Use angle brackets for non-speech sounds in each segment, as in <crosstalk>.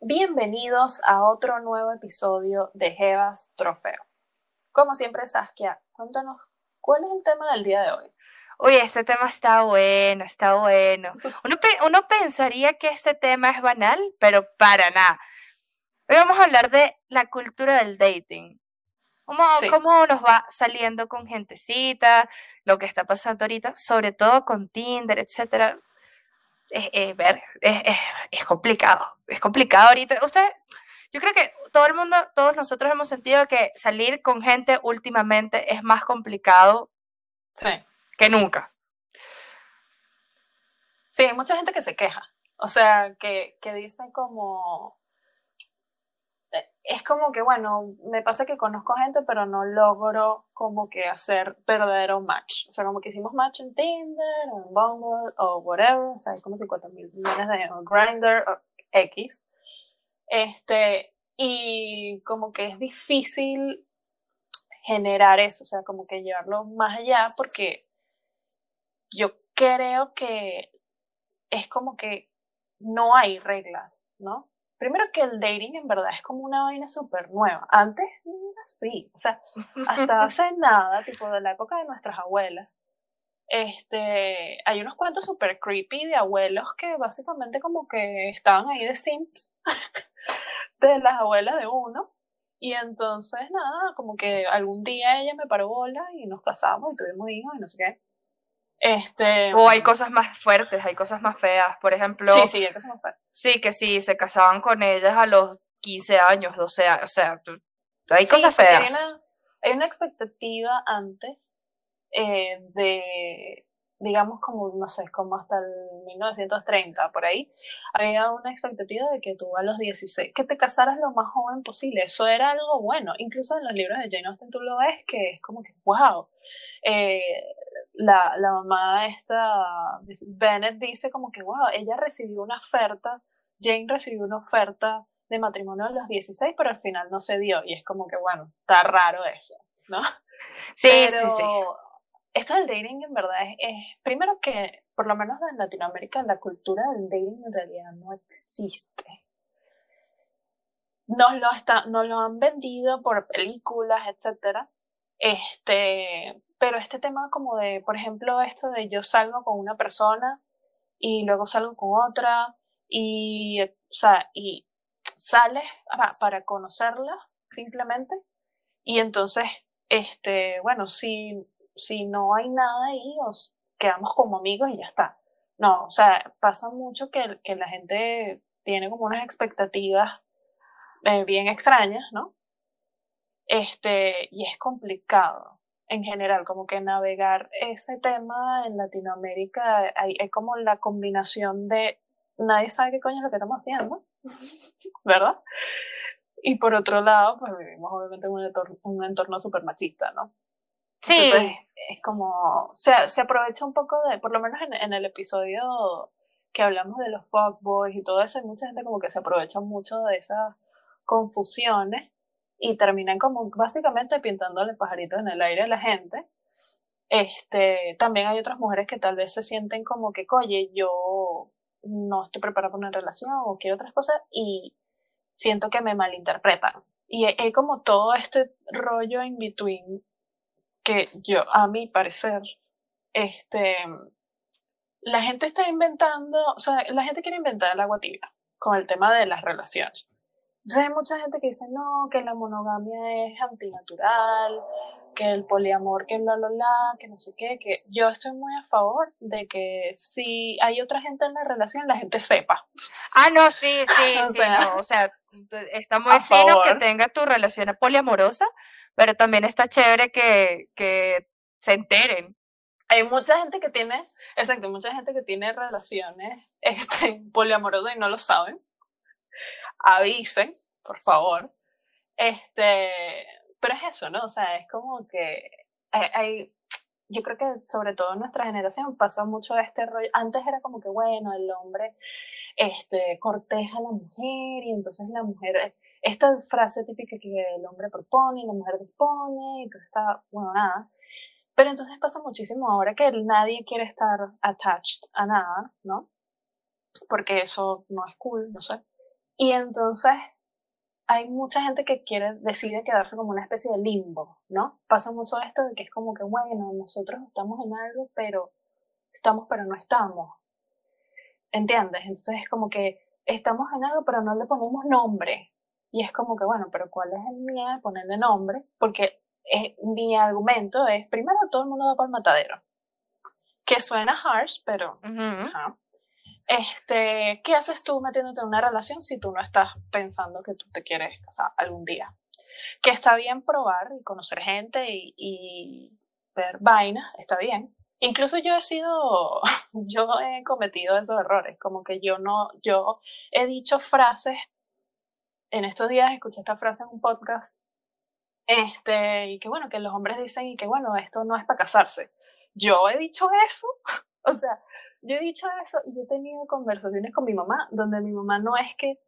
Bienvenidos a otro nuevo episodio de Jevas Trofeo. Como siempre, Saskia, cuéntanos cuál es el tema del día de hoy. Uy, este tema está bueno, está bueno. Uno, pensaría que este tema es banal, pero para nada. Hoy vamos a hablar de la cultura del dating. Cómo, cómo nos va saliendo con gentecita, lo que está pasando ahorita, sobre todo con Tinder, etcétera. Es, ver, es, complicado, es complicado ahorita. Usted, yo creo que todo el mundo, todos nosotros hemos sentido que salir con gente últimamente es más complicado sí. que nunca. Sí, hay mucha gente que se queja. O sea, que, que dicen como, es como que, bueno, me pasa que conozco gente, pero no logro como que hacer verdadero match. O sea, como que hicimos match en Tinder o en Bumble o whatever, o sea, hay como 50 mil millones de Grindr o X. Este, y como que es difícil generar eso, o sea, como que llevarlo más allá, porque yo creo que es como que no hay reglas, ¿no? Primero que el dating en verdad es como una vaina súper nueva. Antes así. O sea, hasta <laughs> hace nada, tipo de la época de nuestras abuelas, este, hay unos cuentos súper creepy de abuelos que básicamente como que estaban ahí de Sims, <laughs> de las abuelas de uno. Y entonces, nada, como que algún día ella me paró bola y nos casamos y tuvimos hijos y no sé qué. Este, o hay cosas más fuertes, hay cosas más feas. Por ejemplo, sí, sí, hay cosas más feas. Sí, que sí, se casaban con ellas a los 15 años, 12 años. O sea, hay cosas feas. Hay una, expectativa antes eh, de, digamos, como, no sé, como hasta el 1930, por ahí. Había una expectativa de que tú a los 16, que te casaras lo más joven posible. Eso era algo bueno. Incluso en los libros de Jane Austen tú lo ves que es como que, wow. Eh, la, la mamá esta, Bennett dice como que, wow, ella recibió una oferta, Jane recibió una oferta de matrimonio a los 16, pero al final no se dio. Y es como que, bueno, está raro eso, ¿no? <laughs> Sí, sí, sí. Esto del dating en verdad es, primero que, por lo menos en Latinoamérica, la cultura del dating en realidad no existe. Nos lo, está, nos lo han vendido por películas, etcétera. Este, pero este tema como de, por ejemplo, esto de yo salgo con una persona y luego salgo con otra y, o sea, y sales para conocerla simplemente y entonces, este, bueno, si, si no hay nada ahí, os quedamos como amigos y ya está. No, o sea, pasa mucho que, que la gente tiene como unas expectativas eh, bien extrañas, ¿no? Este, y es complicado en general, como que navegar ese tema en Latinoamérica hay, como la combinación de nadie sabe qué coño es lo que estamos haciendo, <laughs> ¿verdad? Y por otro lado, pues vivimos obviamente en un entorno, un entorno súper machista, ¿no? Sí. Entonces, es como, se, se aprovecha un poco de, por lo menos en, en el episodio que hablamos de los fuckboys y todo eso, hay mucha gente como que se aprovecha mucho de esas confusiones y terminan como básicamente pintándole pajaritos en el aire a la gente. Este, también hay otras mujeres que tal vez se sienten como que, oye, yo no estoy preparada para una relación o quiero otras cosas y siento que me malinterpretan. Y hay como todo este rollo in between que yo, a mi parecer, este, la gente está inventando, o sea, la gente quiere inventar el agua tibia con el tema de las relaciones. Entonces hay mucha gente que dice, no, que la monogamia es antinatural, que el poliamor, que bla, bla, bla, que no sé qué, que yo estoy muy a favor de que si hay otra gente en la relación, la gente sepa. Ah, no, sí, sí, <laughs> sí, o sea, está muy fino que tenga tu relación poliamorosa, pero también está chévere que, que se enteren. Hay mucha gente que tiene, exacto, mucha gente que tiene relaciones <laughs> este, poliamorosas y no lo saben avisen, por favor. Este, pero es eso, ¿no? O sea, es como que hay, yo creo que sobre todo en nuestra generación pasa mucho este rollo. Antes era como que, bueno, el hombre este, corteja a la mujer y entonces la mujer, esta frase típica que el hombre propone y la mujer dispone, y entonces está, bueno, nada. Pero entonces pasa muchísimo ahora que nadie quiere estar attached a nada, ¿no? Porque eso no es cool, no sé. Y entonces hay mucha gente que quiere, decide quedarse como una especie de limbo, ¿no? Pasa mucho esto de que es como que, bueno, nosotros estamos en algo, pero estamos, pero no estamos. ¿Entiendes? Entonces es como que estamos en algo, pero no le ponemos nombre. Y es como que, bueno, pero ¿cuál es el miedo de ponerle nombre? Porque es, mi argumento es, primero, todo el mundo va para el matadero. Que suena harsh, pero... Este, ¿qué haces tú metiéndote en una relación si tú no estás pensando que tú te quieres casar algún día? Que está bien probar y conocer gente y, y ver vainas, está bien. Incluso yo he sido, <laughs> yo he cometido esos errores, como que yo no, yo he dicho frases, en estos días escuché esta frase en un podcast, este, y que bueno, que los hombres dicen y que bueno, esto no es para casarse. Yo he dicho eso, <laughs> o sea, yo he dicho eso y yo he tenido conversaciones con mi mamá donde mi mamá no es que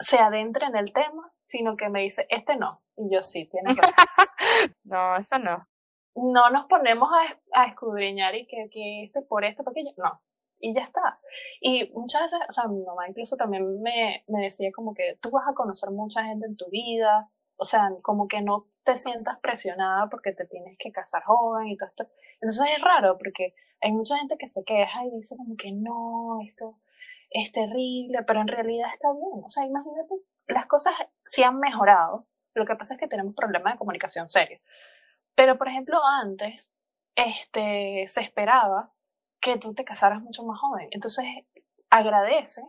se adentre en el tema, sino que me dice, este no. Y yo sí, tienes razón. <laughs> no, eso no. No nos ponemos a, a escudriñar y que, que este por esto, por aquello. No. Y ya está. Y muchas veces, o sea, mi mamá incluso también me, me decía como que tú vas a conocer mucha gente en tu vida, o sea, como que no te sientas presionada porque te tienes que casar joven y todo esto. Entonces es raro porque hay mucha gente que se queja y dice como que no, esto es terrible, pero en realidad está bien. O sea, imagínate, las cosas sí han mejorado. Lo que pasa es que tenemos problemas de comunicación serios. Pero, por ejemplo, antes este, se esperaba que tú te casaras mucho más joven. Entonces, agradece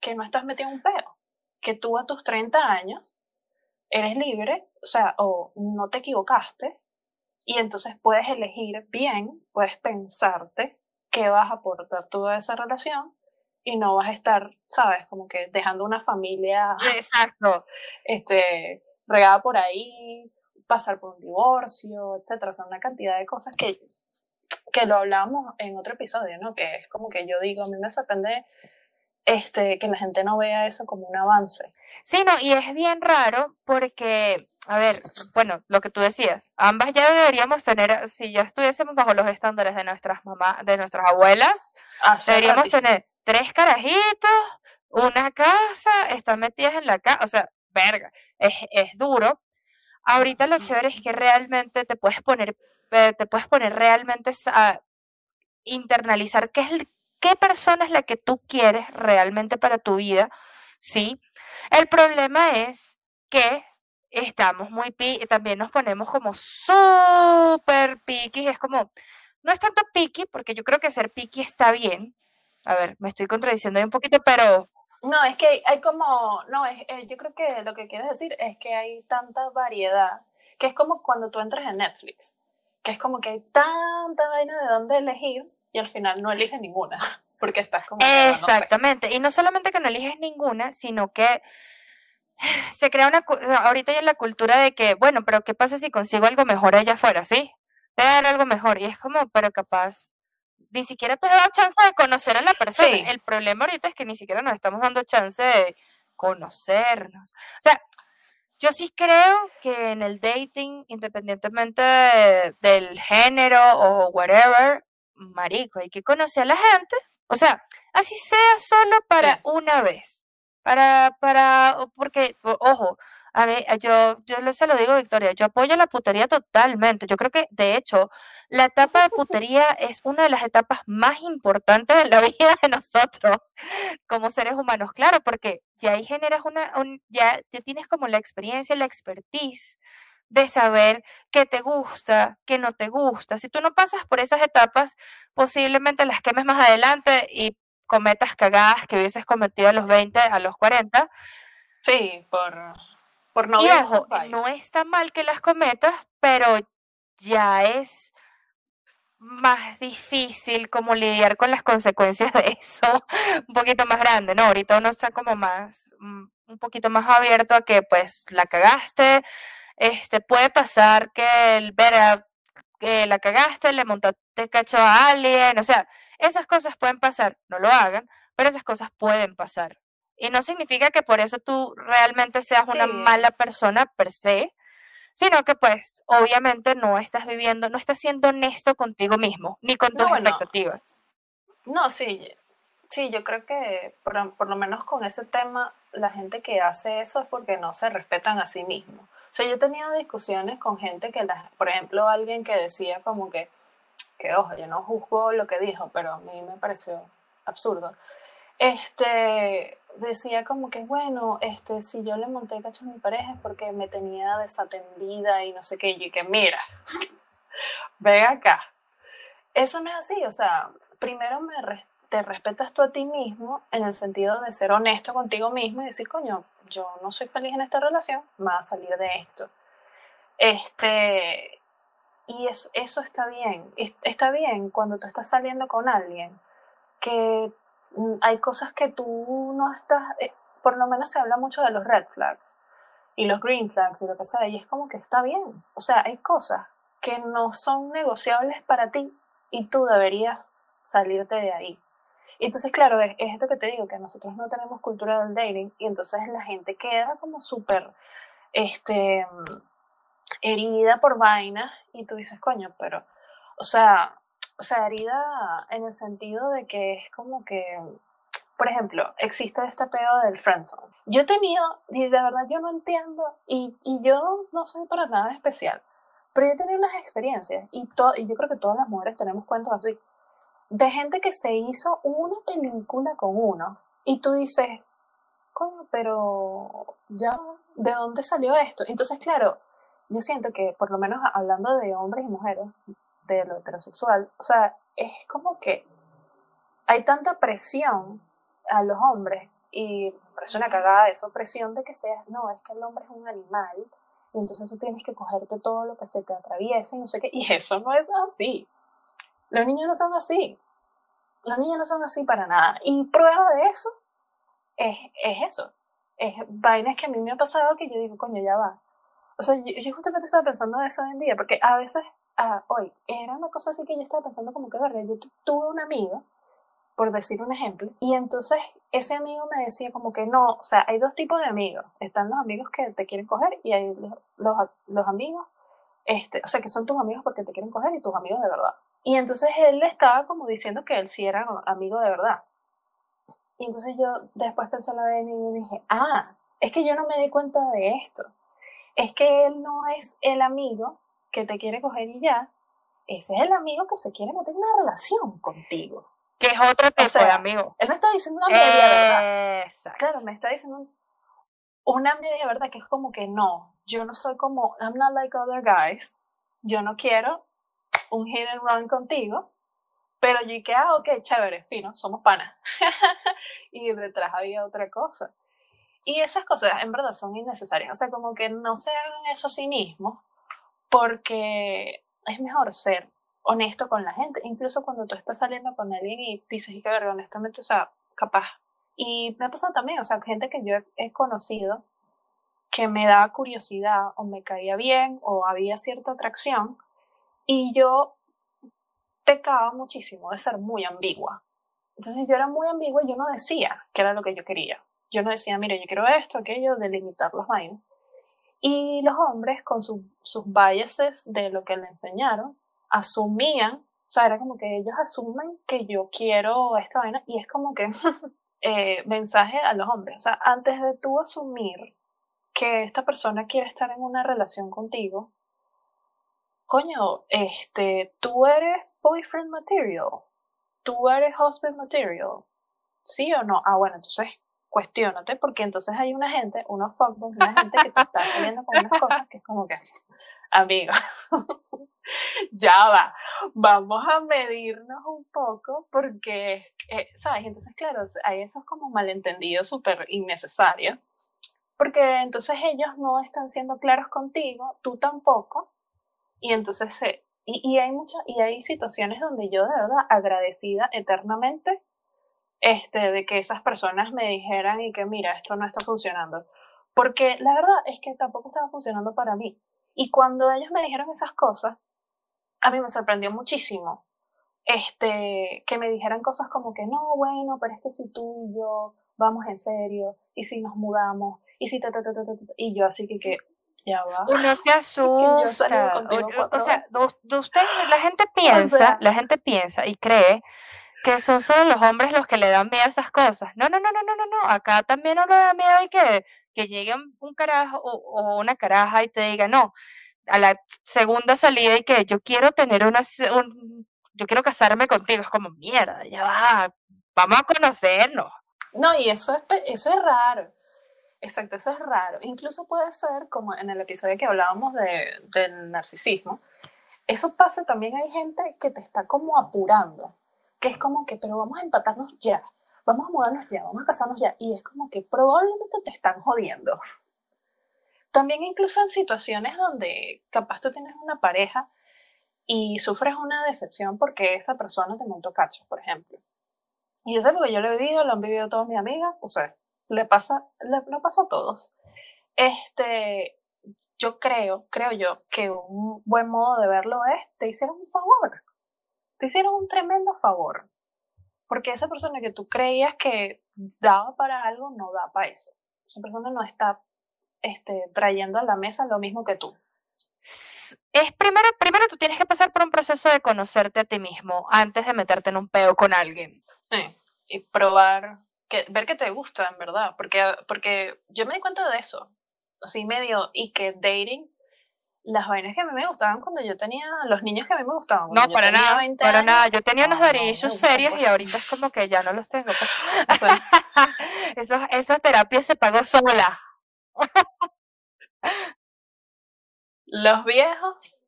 que no estás metido un peo. Que tú a tus 30 años eres libre, o sea, o no te equivocaste, y entonces puedes elegir bien, puedes pensarte qué vas a aportar tú a esa relación y no vas a estar, sabes, como que dejando una familia Exacto. <laughs> este, regada por ahí, pasar por un divorcio, etcétera, o sea, una cantidad de cosas que, que lo hablamos en otro episodio, ¿no? Que es como que yo digo, a mí me sorprende este, que la gente no vea eso como un avance. Sí, no, y es bien raro porque, a ver, bueno, lo que tú decías, ambas ya deberíamos tener, si ya estuviésemos bajo los estándares de nuestras mamás, de nuestras abuelas, deberíamos tener tres carajitos, una casa, están metidas en la casa, o sea, verga, es, es duro. Ahorita lo chévere es que realmente te puedes poner, eh, te puedes poner realmente a internalizar qué es qué persona es la que tú quieres realmente para tu vida ¿sí? El problema es que estamos muy pi también nos ponemos como súper picky, es como, no es tanto picky, porque yo creo que ser picky está bien. A ver, me estoy contradiciendo ahí un poquito, pero... No, es que hay como, no, es, eh, yo creo que lo que quieres decir es que hay tanta variedad, que es como cuando tú entras en Netflix, que es como que hay tanta vaina de dónde elegir y al final no eliges ninguna. <laughs> porque estás como... Exactamente, y no solamente que no eliges ninguna, sino que <sighs> se crea una... Ahorita hay la cultura de que, bueno, pero ¿qué pasa si consigo algo mejor allá afuera? Sí, te dar algo mejor. Y es como, pero capaz, ni siquiera te da chance de conocer a la persona. El problema ahorita es que ni siquiera nos estamos dando chance de conocernos. O sea, yo sí creo que en el dating, independientemente del género o whatever, marico, hay que conocer a la gente o sea, así sea solo para una vez. Para, para, porque, ojo, a ver, yo, yo se lo digo, Victoria, yo apoyo la putería totalmente. Yo creo que, de hecho, la etapa de <laughs> putería es una de las etapas más importantes de la <laughs> vida de nosotros como seres humanos. Claro, porque ya ahí generas una, ya, ya tienes como la experiencia, la expertise de saber qué te gusta, qué no te gusta. Si tú no pasas por esas etapas, posiblemente las quemes más adelante y cometas cagadas que hubieses cometido a los 20, a los 40. Sí, por, por no Y ojo, no está mal que las cometas, pero ya es más difícil como lidiar con las consecuencias de eso, <laughs> un poquito más grande, ¿no? Ahorita uno está como más, mm, un poquito más abierto a que pues la cagaste, este, puede pasar que el ver que la cagaste, le montaste cacho a alguien, o sea, esas cosas pueden pasar, no lo hagan, pero esas cosas pueden pasar. Y no significa que por eso tú realmente seas una mala persona per se, sino que pues obviamente no estás viviendo, no estás siendo honesto contigo mismo, ni con tus expectativas. No, sí, sí, yo creo que por, por, lo menos con ese tema, la gente que hace eso es porque no se respetan a sí mismos. Sea, yo he tenido discusiones con gente que, por ejemplo, alguien que decía como que, que ojo, yo no juzgo lo que dijo, pero a mí me pareció absurdo. Este, decía como que, bueno, este, si yo le monté cacho a mi pareja es porque me tenía desatendida y no sé qué, y que mira, <laughs> ven acá. Eso no es así, o sea, primero me te respetas tú a ti mismo en el sentido de ser honesto contigo mismo y decir, coño, yo no soy feliz en esta relación, me va a salir de esto. Este, y eso, eso está bien. Está bien cuando tú estás saliendo con alguien que mm, hay cosas que tú no estás, eh, por lo menos se habla mucho de los red flags y los green flags y lo que sea, y es como que está bien. O sea, hay cosas que no son negociables para ti y tú deberías salirte de ahí. Y entonces, claro, es, esto que te digo, que nosotros no tenemos cultura del dating y entonces la gente queda como súper este, herida por vaina y tú dices, coño, pero, o sea, o sea, herida en el sentido de que es como que, por ejemplo, existe este pedo del friendzone. Yo he tenido, y de verdad yo no entiendo, y, y yo no soy para nada especial, pero yo he tenido unas experiencias, y, y yo creo que todas las mujeres tenemos cuentos así, de gente que se hizo una película con uno y tú dices, coño, pero ya, ¿de dónde salió esto? Entonces, claro, yo siento que, por lo menos hablando de hombres y mujeres, de lo heterosexual, o sea, es como que hay tanta presión a los hombres y parece una cagada eso, presión de que seas, no, es que el hombre es un animal y entonces tú tienes que cogerte todo lo que se te atraviese y no sé qué, y eso no es así. Los niños no son así. Los niños no son así para nada. Y prueba de eso es, es eso. Es vainas que a mí me ha pasado que yo digo, coño, ya va. O sea, yo, justamente estaba pensando en eso hoy en día, porque a veces, ah, hoy, era una cosa así que yo estaba pensando como que, verga, yo tuve un amigo, por decir un ejemplo, y entonces ese amigo me decía como que no, o sea, hay dos tipos de amigos. Están los amigos que te quieren coger y hay los, los, los amigos, este, o sea, que son tus amigos porque te quieren coger y tus amigos de verdad. Y entonces él estaba como diciendo que él sí era amigo de verdad. Y entonces yo después pensé en la vez y dije, ah, es que yo no me di cuenta de esto. Es que él no es el amigo que te quiere coger y ya. Ese es el amigo que se quiere meter una relación contigo. Que es otro tipo de amigo. Él me está diciendo una media verdad. Claro, me está diciendo una media verdad que es como que no, yo no soy como, I'm not like other guys. Yo no quiero un hit and run contigo, pero yo dije, ah, ok, chévere, fino, somos panas. <laughs> y detrás había otra cosa. Y esas cosas en verdad son innecesarias, o sea, como que no se hagan eso a sí mismos, porque es mejor ser honesto con la gente, incluso cuando tú estás saliendo con alguien y dices, y que ver, honestamente, o sea, capaz. Y me ha pasado también, o sea, gente que yo he conocido que me da curiosidad o me caía bien o había cierta atracción, y yo pecaba muchísimo de ser muy ambigua. Entonces yo era muy ambigua y yo no decía qué era lo que yo quería. Yo no decía, mire, yo quiero esto, aquello, delimitar los vainas. Y los hombres, con sus biases de lo que le enseñaron, asumían, o sea, era como que ellos asumen que yo quiero esta vaina y es como que <laughs> eh, mensaje a los hombres. O sea, antes de tú asumir que esta persona quiere estar en una relación contigo, coño, este, tú eres boyfriend material, tú eres husband material, ¿sí o no? Ah, bueno, entonces cuestionate, porque entonces hay una gente, unos fuckboys, una gente que te está saliendo con unas cosas que es como que, amigo, <laughs> ya va, vamos a medirnos un poco, porque, eh, ¿sabes? Entonces, claro, hay esos como malentendidos súper innecesarios, porque entonces ellos no están siendo claros contigo, tú tampoco, y entonces, se, y, y, hay muchas, y hay situaciones donde yo de verdad agradecida eternamente este, de que esas personas me dijeran y que mira, esto no está funcionando. Porque la verdad es que tampoco estaba funcionando para mí. Y cuando ellos me dijeron esas cosas, a mí me sorprendió muchísimo. Este, que me dijeran cosas como que no, bueno, pero es que si tú y yo vamos en serio, y si nos mudamos, y si ta, ta, ta, ta, ta, y yo así que, que ya va. Uno se <laughs> asusta. O, sea, usted, la gente piensa, la gente piensa y cree que son solo los hombres los que le dan miedo a esas cosas. No, no, no, no, no, no, no. Acá también no le da miedo y que, que llegue un carajo o, una caraja y te diga, no, a la segunda salida y que yo quiero tener una, yo quiero casarme contigo. Es como, mierda, ya va, vamos a conocernos. No, y eso es, eso es raro. Exacto, eso es raro. Incluso puede ser, como en el episodio que hablábamos de, del narcisismo, eso pasa también, hay gente que te está como apurando que es como que, pero vamos a empatarnos ya, vamos a mudarnos ya, vamos a casarnos ya, y es como que probablemente te están jodiendo. También incluso en situaciones donde capaz tú tienes una pareja y sufres una decepción porque esa persona te montó cacho, por ejemplo. Y yo sé porque yo lo he vivido, lo han vivido todas mis amigas, o sea, le pasa, le, pasa a todos. Este, yo creo, creo yo, que un buen modo de verlo es, te hicieron un favor te hicieron un tremendo favor. Porque esa persona que tú creías que daba para algo, no da para eso. Esa persona no está este, trayendo a la mesa lo mismo que tú. Es primero, primero tú tienes que pasar por un proceso de conocerte a ti mismo antes de meterte en un peo con alguien. Sí, y probar, que, ver que te gusta en verdad, porque, porque yo me di cuenta de eso, así medio, y que dating las vainas que a mí me gustaban cuando yo tenía, los niños que a mí me gustaban. No, para nada, para nada. Yo tenía unos derechos serios y ahorita es como que ya no los tengo. Pues. <laughs> <laughs> Eso, esa terapia se pagó sola. los viejos,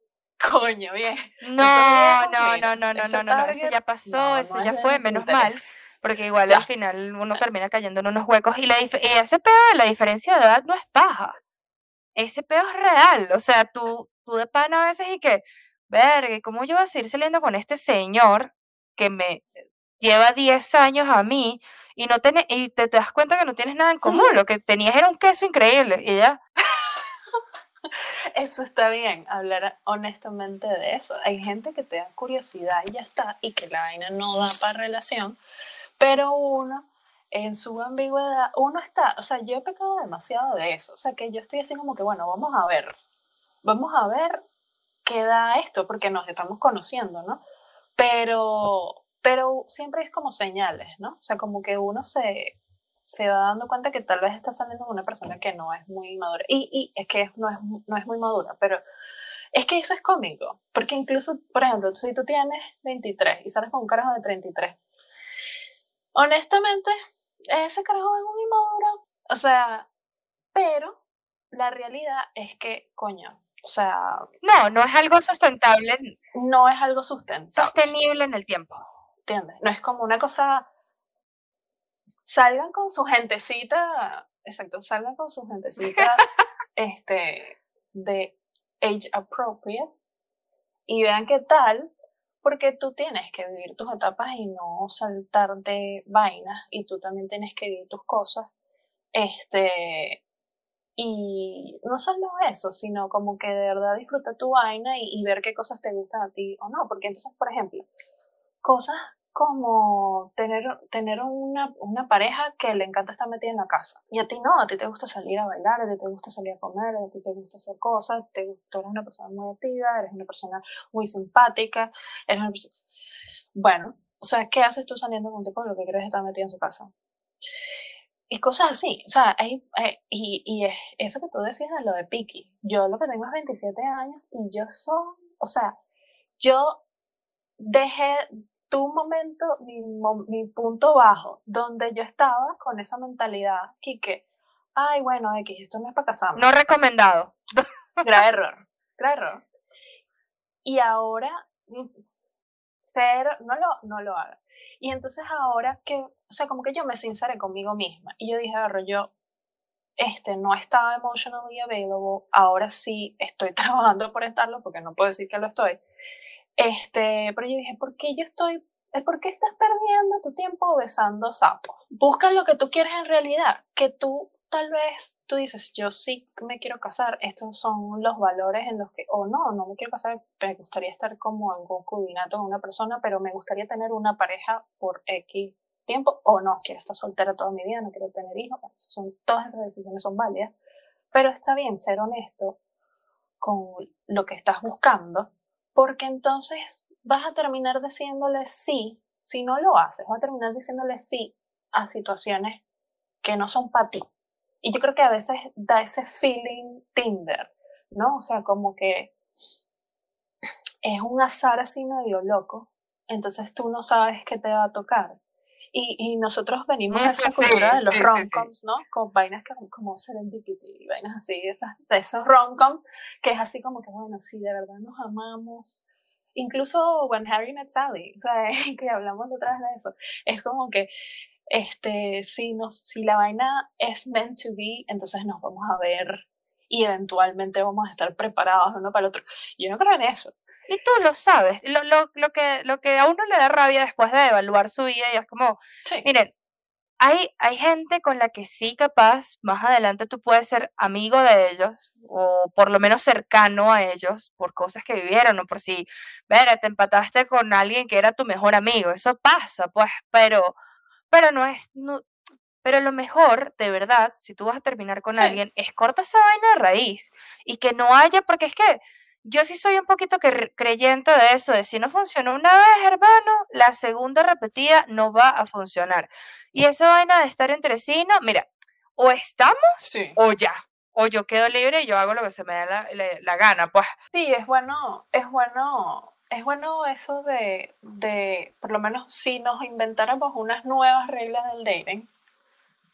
coño, bien. No, no, no, no, no, no, no, eso ya pasó, eso ya fue, menos mal, porque igual al final uno termina cayendo en unos huecos y, la y ese pedo de la diferencia de edad no es paja ese pedo es real. O sea, tú, tú de pana a veces y que, verga, ¿cómo yo voy a seguir saliendo con este señor que me lleva 10 años a mí y no y te, das cuenta que no tienes nada en común? Lo que tenías era un queso increíble y ya. Eso está bien, hablar honestamente de eso. Hay gente que te da curiosidad y ya está, y que la vaina no da para relación, pero uno en su ambigüedad, uno está, o sea, yo he pecado demasiado de eso, o sea, que yo estoy así como que, bueno, vamos a ver, vamos a ver qué da esto, porque nos estamos conociendo, ¿no? Pero, pero siempre es como señales, ¿no? O sea, como que uno se, se va dando cuenta que tal vez está saliendo con una persona que no es muy madura. Y, y es que no es, no es muy madura, pero es que eso es cómico, porque incluso, por ejemplo, si tú tienes 23 y sales con un carajo de 33, honestamente, ese carajo es un inmaduro. O sea, pero la realidad es que, coño, o sea... No, no es algo sustentable. No es algo sustentable. Sostenible en el tiempo. ¿Entiendes? No es como una cosa... Salgan con su gentecita, exacto, salgan con su gentecita <laughs> este, de age appropriate y vean qué tal porque tú tienes que vivir tus etapas y no saltar de vainas y tú también tienes que vivir tus cosas. Este, y no solo eso, sino como que de verdad disfruta tu vaina y, y ver qué cosas te gustan a ti o no, porque entonces, por ejemplo, cosas como tener, tener una, una, pareja que le encanta estar metida en la casa. Y a ti no, a ti te gusta salir a bailar, a ti te gusta salir a comer, a ti te gusta hacer cosas, te, tú eres una persona muy activa, eres una persona muy simpática, eres una persona... Bueno, o sea, ¿qué haces tú saliendo con un tipo lo que quieres estar metida en su casa? Y cosas así, o sea, y, y eso que tú decías de lo de Piki, yo lo que tengo es 27 años y yo soy, o sea, yo dejé tu momento, mi, mi, punto bajo, donde yo estaba con esa mentalidad, que ay, bueno, X, esto no es para casarme. No recomendado. <laughs> Grave error, grave error. Y ahora, cero, no lo, no lo haga. Y entonces ahora que, o sea, como que yo me sinceré conmigo misma. Y yo dije, agarro, yo este, no estaba emotionally available, ahora sí estoy <laughs> trabajando por estarlo, porque no puedo decir que lo estoy. Este, pero yo dije, ¿por qué yo estoy, por qué estás perdiendo tu tiempo besando sapos? Busca lo que tú quieres en realidad, que tú tal vez tú dices, yo sí me quiero casar, estos son los valores en los que, o no, no me quiero casar, me gustaría estar como en concubinato con una persona, pero me gustaría tener una pareja por X tiempo, o no, quiero estar soltera toda mi vida, no quiero tener hijos, son, todas esas decisiones son válidas, pero está bien ser honesto con lo que estás buscando, porque entonces vas a terminar diciéndole sí, si no lo haces, vas a terminar diciéndole sí a situaciones que no son para ti. Y yo creo que a veces da ese feeling Tinder, ¿no? O sea, como que es un azar así medio loco, entonces tú no sabes qué te va a tocar. Y, y nosotros venimos de esa cultura de los romcoms, ¿no? Con vainas que, como serendipity vainas así, esas, de esos romcoms, que es así como que, bueno, sí, de verdad nos amamos. Incluso When Harry Met Sally, o sea, <laughs> que hablamos detrás de eso, es como que, este, si, nos, si la vaina es meant to be, entonces nos vamos a ver y eventualmente vamos a estar preparados uno para el otro. Yo no creo en eso. Y tú lo sabes, lo, lo, lo, que, lo que a uno le da rabia después de evaluar su vida y es como, miren, hay, hay gente con la que sí capaz, más adelante tú puedes ser amigo de ellos o por lo menos cercano a ellos por cosas que vivieron o por si, ver, te empataste con alguien que era tu mejor amigo, eso pasa, pues, pero, pero no es, no, pero lo mejor, de verdad, si tú vas a terminar con alguien, es corta esa vaina de raíz y que no haya, porque es que yo sí soy un poquito creyente de eso, de si no funcionó una vez, hermano, la segunda repetida no va a funcionar. Y esa vaina de estar entre sí, no, mira, o estamos o ya. O yo quedo libre y yo hago lo que se me da la, gana, pues. Sí, es bueno, es bueno, es bueno eso de, de, por lo menos si nos inventáramos unas nuevas reglas del dating,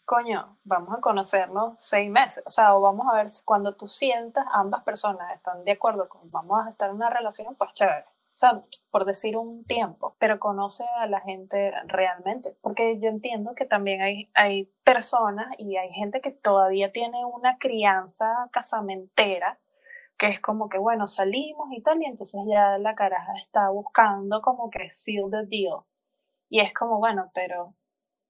coño, vamos a conocernos seis meses, o sea, o vamos a ver cuando tú sientas, ambas personas están de acuerdo con vamos a estar en una relación, pues chévere. O sea, por decir un tiempo, pero conoce a la gente realmente, porque yo entiendo que también hay, hay personas y hay gente que todavía tiene una crianza casamentera, que es como que, bueno, salimos y tal, y entonces ya la caraja está buscando como que seal the deal. Y es como, bueno, pero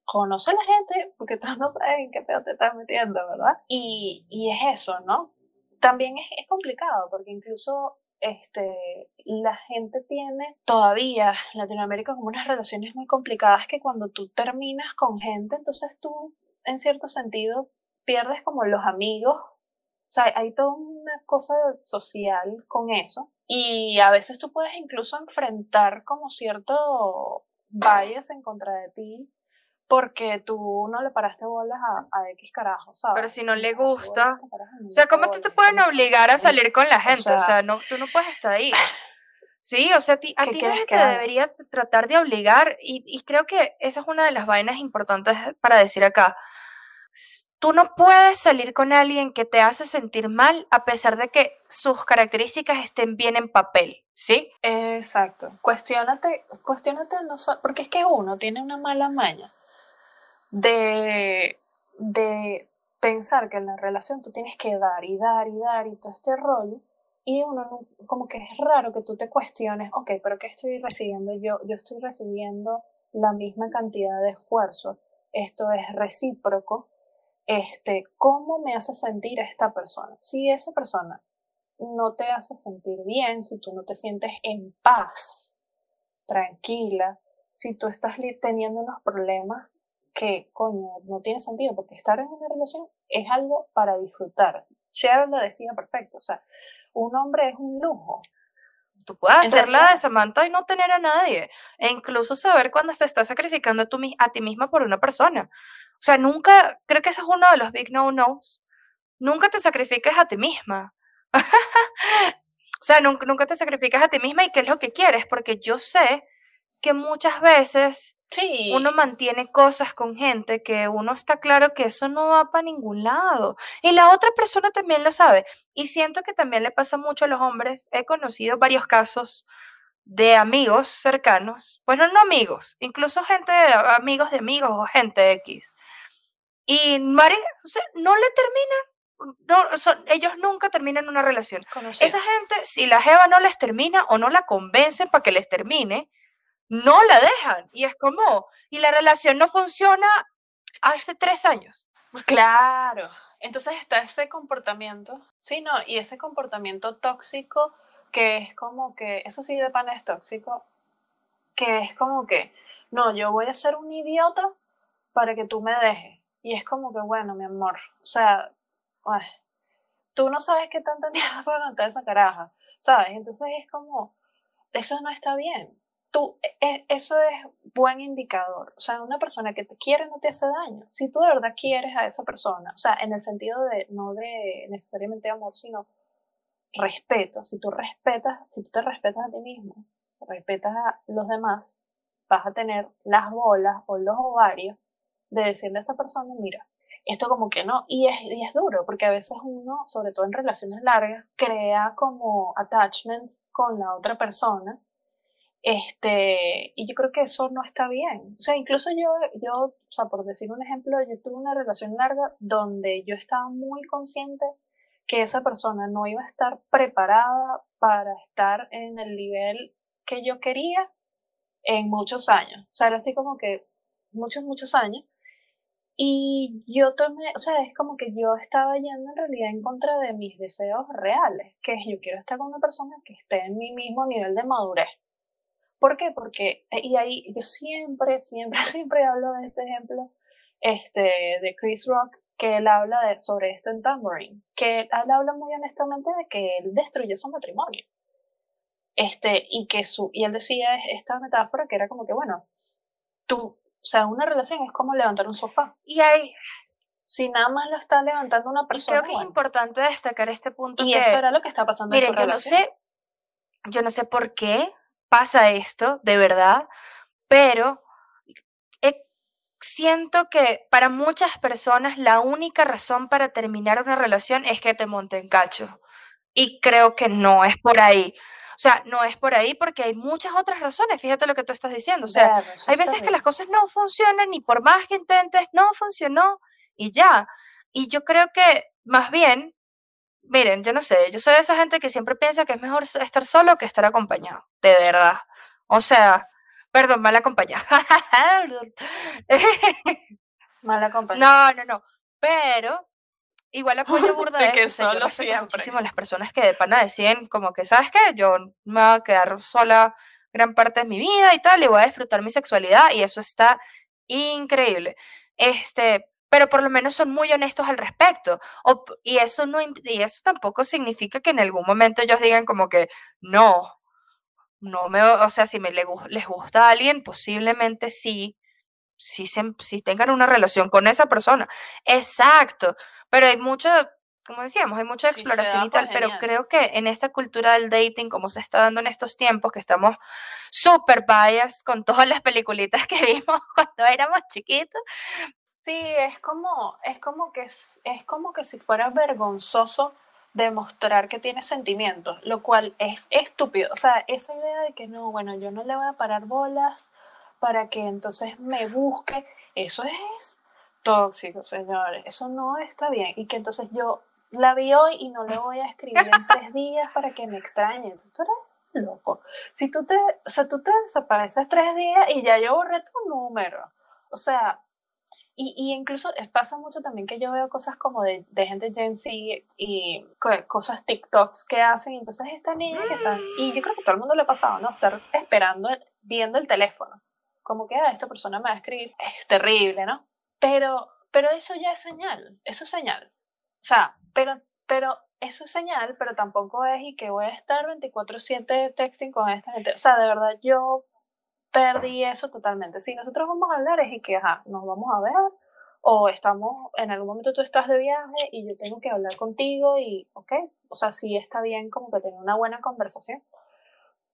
conoce a la gente porque <laughs> tú no sabes en qué pedo te estás metiendo, ¿verdad? Y, y es eso, ¿no? También es, es, complicado porque incluso este, la gente tiene todavía Latinoamérica como unas relaciones muy complicadas que cuando tú terminas con gente, entonces tú en cierto sentido pierdes como los amigos. O sea, hay toda una cosa social con eso. Y a veces tú puedes incluso enfrentar como cierto bias en contra de ti porque tú no le paraste bolas a, a X carajo, ¿sabes? Pero si no le gusta, o sea, ¿cómo te, te pueden obligar a salir con la gente? O sea, no, tú no puedes estar ahí. Sí, o sea, a ti, a ti nadie te debería tratar de obligar y, y creo que esa es una de las vainas importantes para decir acá. Tú no puedes salir con alguien que te hace sentir mal a pesar de que sus características estén bien en papel, ¿sí? Exacto. Cuestiónate, cuestiónate, no, porque es que uno tiene una mala maña de, de pensar que en la relación tú tienes que dar y dar y dar y todo este rollo, y uno como que es raro que tú te cuestiones, ok, pero ¿qué estoy recibiendo yo? Yo estoy recibiendo la misma cantidad de esfuerzo, esto es recíproco, este, ¿cómo me hace sentir esta persona? Si esa persona no te hace sentir bien, si tú no te sientes en paz, tranquila, si tú estás teniendo unos problemas que, coño, no tiene sentido, porque estar en una relación es algo para disfrutar. Cheryl lo decía perfecto, o sea, un hombre es un lujo. Tú puedes hacer la de Samantha y no tener a nadie, e incluso saber cuando te estás sacrificando tú, a ti misma por una persona. O sea, nunca, creo que ese es uno de los big no-nos, nunca te sacrifiques a ti misma. <laughs> o sea, nunca, nunca te sacrificas a ti misma y qué es lo que quieres, porque yo sé que muchas veces uno mantiene cosas con gente que uno está claro que eso no va para ningún lado. Y la otra persona también lo sabe. Y siento que también le pasa mucho a los hombres. He conocido varios casos de amigos cercanos, bueno, no amigos, incluso gente, amigos de amigos o gente X. Y no le terminan, no, ellos nunca terminan una relación. Esa gente, si la Jeva no les termina o no la convencen para que les termine, no la dejan. Y es como, y la relación no funciona hace tres años. Claro. Entonces está ese comportamiento, sí, no, y ese comportamiento tóxico que es como que, eso sí de pan es tóxico, que es como que, no, yo voy a ser un idiota para que tú me dejes. Y es como que, bueno, mi amor, o sea, tú no sabes qué tanta <laughs> mierda puede contar esa caraja, ¿sabes? Entonces es como, eso no está bien. Tú, e, e, eso es buen indicador. O sea, una persona que te quiere no te hace daño. Si tú de verdad quieres a esa persona, o sea, en el sentido de, no de necesariamente amor, sino respeto. Si tú respetas, si tú te respetas a ti mismo, respetas a los demás, vas a tener las bolas o los ovarios de decirle a esa persona, mira, esto como que no, y es, y es duro, porque a veces uno, sobre todo en relaciones largas, crea como attachments con la otra persona, este, y yo creo que eso no está bien. O sea, incluso yo, yo, o sea, por decir un ejemplo, yo tuve una relación larga donde yo estaba muy consciente que esa persona no iba a estar preparada para estar en el nivel que yo quería en muchos años. O sea, era así como que muchos, muchos años. Y yo tomé, o sea, es como que yo estaba yendo en realidad en contra de mis deseos reales, que es yo quiero estar con una persona que esté en mi mismo nivel de madurez. ¿Por qué? Porque, eh, y ahí yo siempre, siempre, <laughs> siempre hablo de este ejemplo este, de Chris Rock, que él habla de, sobre esto en Tambourine, que él habla muy honestamente de que él destruyó su matrimonio. Este, y que su, y él decía esta metáfora que era como que, bueno, tú o sea, una relación es como levantar un sofá. Y hay... Si nada más lo está levantando una persona. Y creo que es importante destacar este punto. Y eso era lo que está pasando en su yo no sé, yo no sé por qué pasa esto, de verdad, pero siento que para muchas personas la única razón para terminar una relación es que te monten cacho. Y creo que no es por ahí. O sea, no es por ahí porque hay muchas otras razones, fíjate lo que tú estás diciendo. O sea, hay veces que las cosas no funcionan y por más que intentes, no funcionó y ya. Y yo creo que más bien, miren, yo no sé, yo soy de esa gente que siempre piensa que es mejor estar solo que estar acompañado, de verdad. O sea, perdón, mal acompañado. <laughs> mal acompañado. No, no, no. Pero igual <laughs> apoyo burda de, que solo siempre. muchísimo las personas que de pana deciden como que, ¿sabes qué? Yo me voy a quedar sola gran parte de mi vida y tal, y voy a disfrutar mi sexualidad, y eso está increíble. Este, pero por lo menos son muy honestos al respecto. y, eso no, y eso tampoco significa que en algún momento ellos digan como que, no, no me, o sea, si me les gusta a alguien, posiblemente sí, si, si tengan una relación con esa persona. Exacto, pero hay mucho, como decíamos, hay mucha exploración y tal, pero creo que en esta cultura del dating, como se está dando en estos tiempos, que estamos súper bias con todas las peliculitas que <laughs> vimos cuando éramos chiquitos. Sí, es como, es como que es, como que si fuera vergonzoso demostrar que tiene sentimientos, lo cual es estúpido. O sea, esa idea de que no, bueno, yo no le voy a parar bolas para que entonces me busque. Eso es tóxico, señores. Eso no está bien. Y que entonces yo la vi hoy y no le voy a escribir en tres días para que me extrañe. Entonces tú eres loco. Si tú te, o sea, tú te desapareces tres días y ya yo borré tu número. O sea, y, y, incluso pasa mucho también que yo veo cosas como de, de gente Gen Z y cosas TikToks que hacen. Entonces esta niña que está, y yo creo que todo el mundo le ha pasado, ¿no? Estar esperando, viendo el teléfono como que, ah, esta persona me va a escribir, es terrible, ¿no? Pero, pero eso ya es señal, eso es señal. O sea, pero, pero eso es señal, pero tampoco es y que voy a estar 24/7 texting con esta gente. O sea, de verdad, yo perdí eso totalmente. Si nosotros vamos a hablar es que, ajá, nos vamos a ver, o estamos, en algún momento tú estás de viaje y yo tengo que hablar contigo y, ok, o sea, sí está bien como que tener una buena conversación,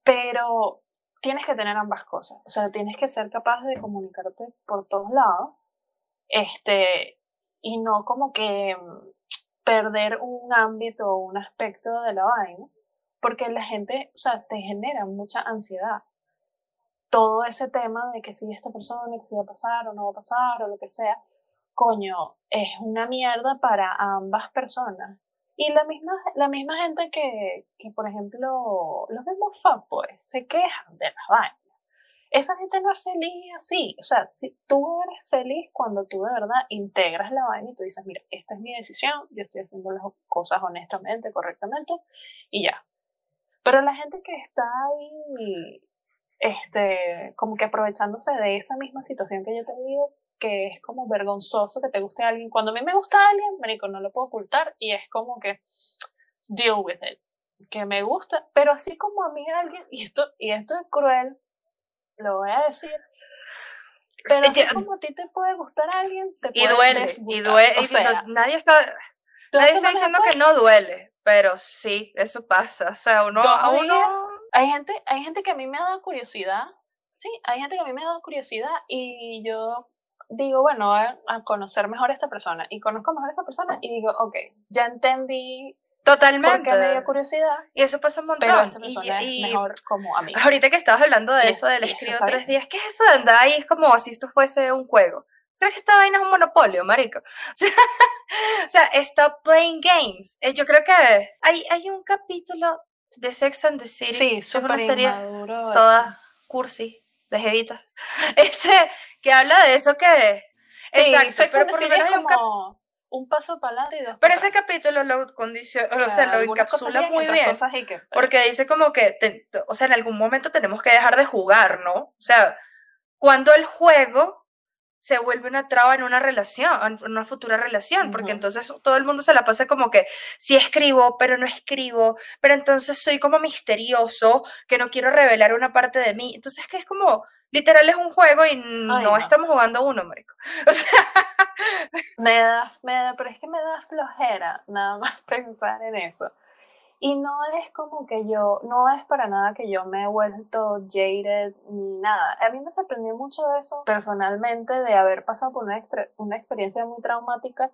pero tienes que tener ambas cosas. O sea, tienes que ser capaz de comunicarte por todos lados. Este, y no como que mm, perder un ámbito o un aspecto de la vaina, porque la gente, o sea, te genera mucha ansiedad. Todo ese tema de que si esta persona, que si va a pasar o no va a pasar o lo que sea, coño, es una mierda para ambas personas. Y la misma, la misma gente que, que, por ejemplo, los mismos fuckboys se quejan de las vainas. Esa gente no es feliz así. O sea, si tú eres feliz cuando tú de verdad integras la vaina y tú dices, mira, esta es mi decisión, yo estoy haciendo las cosas honestamente, correctamente, y ya. Pero la gente que está ahí, este, como que aprovechándose de esa misma situación que yo te digo, que es como vergonzoso que te guste a alguien. Cuando a mí me gusta a alguien, marico, no lo puedo ocultar y es como que deal with it. Que me gusta, pero así como a mí alguien, y esto, y esto es cruel, lo voy a decir, pero así como a ti te puede gustar a alguien, te puede Y duele, y duele, nadie está, nadie está diciendo que no duele, pero sí, eso pasa, o sea, uno, a uno... Hay gente, hay gente que a mí me ha dado curiosidad, sí, hay gente que a mí me ha dado curiosidad y yo digo, bueno, a, a conocer mejor a esta persona y conozco mejor a esa persona y digo, ok, ya entendí Totalmente. Porque me dio curiosidad. Y eso pasa un montón. Pero esta persona y, es mejor como. Ahorita que estabas hablando de eso, del escribo tres días, ¿qué es eso de andar ahí? Es como si esto fuese un juego. ¿Crees que esta vaina es un monopolio, marico? <laughs> O sea, stop playing games. Eh, yo creo que hay, hay un capítulo de Sex and the City. Sí, es una serie toda cursi, de jevitas. <laughs> Este, que habla de eso que... Sí, exacto, Sex and the City es como un paso para adelante y dos Pero ese capítulo lo condiciona, o sea, lo encapsula muy bien. porque dice como que, o sea, en algún momento tenemos que dejar de jugar, ¿no? O sea, cuando el juego se vuelve una traba en una relación, en una futura relación, porque entonces todo el mundo se la pasa como que sí escribo, pero no escribo, pero entonces soy como misterioso, que no quiero revelar una parte de mí. Entonces, que es como, literal es un juego y no, estamos jugando uno, marico. <laughs> O sea, me da, me da, pero es que me da flojera nada más <laughs> pensar en eso. Y no es como que yo, no es para nada que yo me he vuelto jaded ni nada. A mí me sorprendió mucho eso personalmente de haber pasado por una, una experiencia muy traumática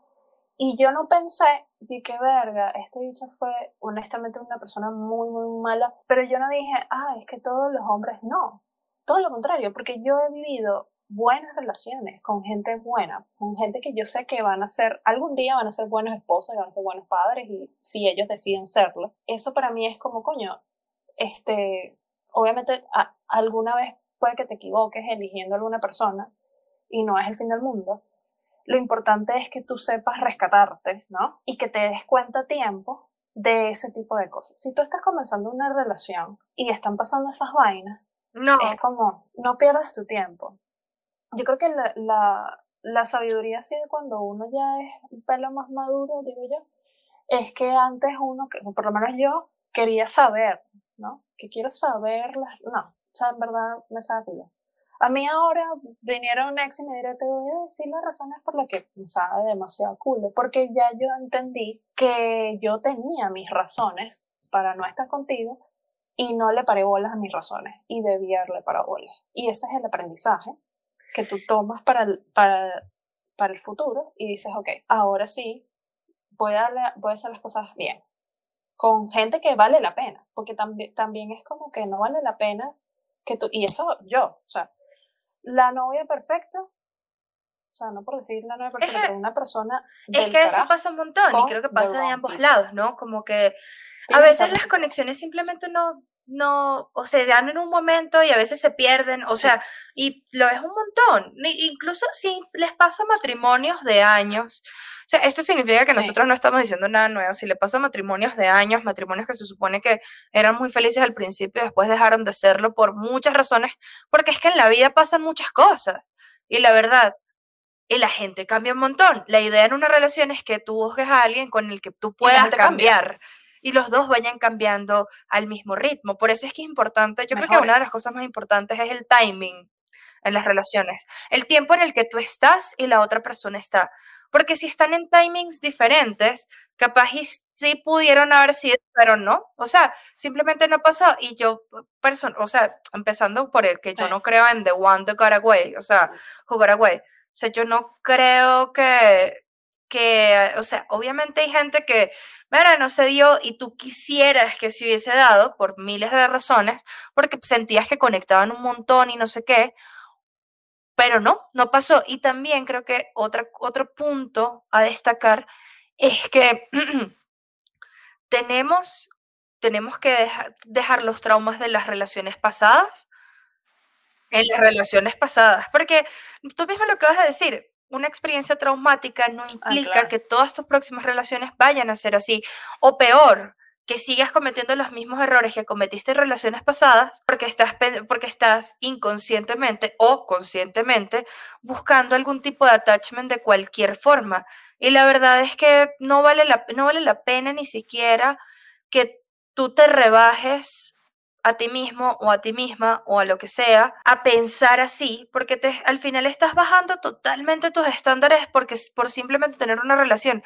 y yo no pensé, di que verga, este dicho fue honestamente una persona muy, muy mala, pero yo no dije, ah, es que todos los hombres no. Todo lo contrario, porque yo he vivido buenas relaciones con gente buena, con gente que yo sé que van a ser, algún día van a ser buenos esposos y van a ser buenos padres y si ellos deciden serlo. Eso para mí es como, coño, este, obviamente alguna vez puede que te equivoques eligiendo a alguna persona y no es el fin del mundo. Lo importante es que tú sepas rescatarte, ¿no? Y que te des cuenta a tiempo de ese tipo de cosas. Si tú estás comenzando una relación y están pasando esas vainas, no. es como, no pierdas tu tiempo yo creo que la, la, la sabiduría de cuando uno ya es un pelo más maduro, digo yo, es que antes uno, por lo menos yo, quería saber, ¿no? Que quiero saber, las, no, o sea, en verdad me sabe A mí ahora viniera un ex y me diría, te voy a decir las razones por las que me sabe demasiado culo, porque ya yo entendí que yo tenía mis razones para no estar contigo y no le paré bolas a mis razones y debía darle para bolas. Y ese es el aprendizaje que tú tomas para el, para, para el futuro y dices, ok, ahora sí, voy a, darle, voy a hacer las cosas bien, con gente que vale la pena, porque también, también es como que no vale la pena que tú, y eso yo, o sea, la novia perfecta, o sea, no por decir la novia perfecta, pero una persona... es que eso pasa un montón y creo que pasa de ambos lados, ¿no? Como que a veces las conexiones simplemente no, no, o se dan en un momento y a veces se pierden, o sea, y lo es un montón. Incluso si les pasa matrimonios de años, o sea, esto significa que nosotros no estamos diciendo nada nuevo. Si le pasa matrimonios de años, matrimonios que se supone que eran muy felices al principio y después dejaron de serlo por muchas razones, porque es que en la vida pasan muchas cosas. Y la verdad, y la gente cambia un montón. La idea en una relación es que tú busques a alguien con el que tú puedas cambiar y los dos vayan cambiando al mismo ritmo. Por eso es que es importante, yo creo que una de las cosas más importantes es el timing en las relaciones, el tiempo en el que tú estás y la otra persona está. Porque si están en timings diferentes, capaz y sí pudieron haber sido, pero no. O sea, simplemente no pasó. Y yo, o sea, empezando por el que yo no creo en The One that Got Away, o sea, Who Got Away. O sea, yo no creo que, que, o sea, obviamente hay gente que mira, no se dio y tú quisieras que se hubiese dado por miles de razones, porque sentías que conectaban un montón y no sé qué, pero no, no pasó. Y también creo que otra, otro punto a destacar es que <clears throat> tenemos, tenemos que dejar los traumas de las relaciones pasadas en las relaciones pasadas, porque tú mismo lo que vas a decir, una experiencia traumática no ah, implica que todas tus próximas relaciones vayan a ser así. O peor, que sigas cometiendo los mismos errores que cometiste en relaciones pasadas porque estás, porque estás inconscientemente o conscientemente buscando algún tipo de attachment de cualquier forma. Y la verdad es que no vale la, no vale la pena ni siquiera que tú te rebajes a ti mismo o a ti misma o a lo que sea a pensar así, porque te, al final estás bajando totalmente tus estándares porque, por simplemente tener una relación.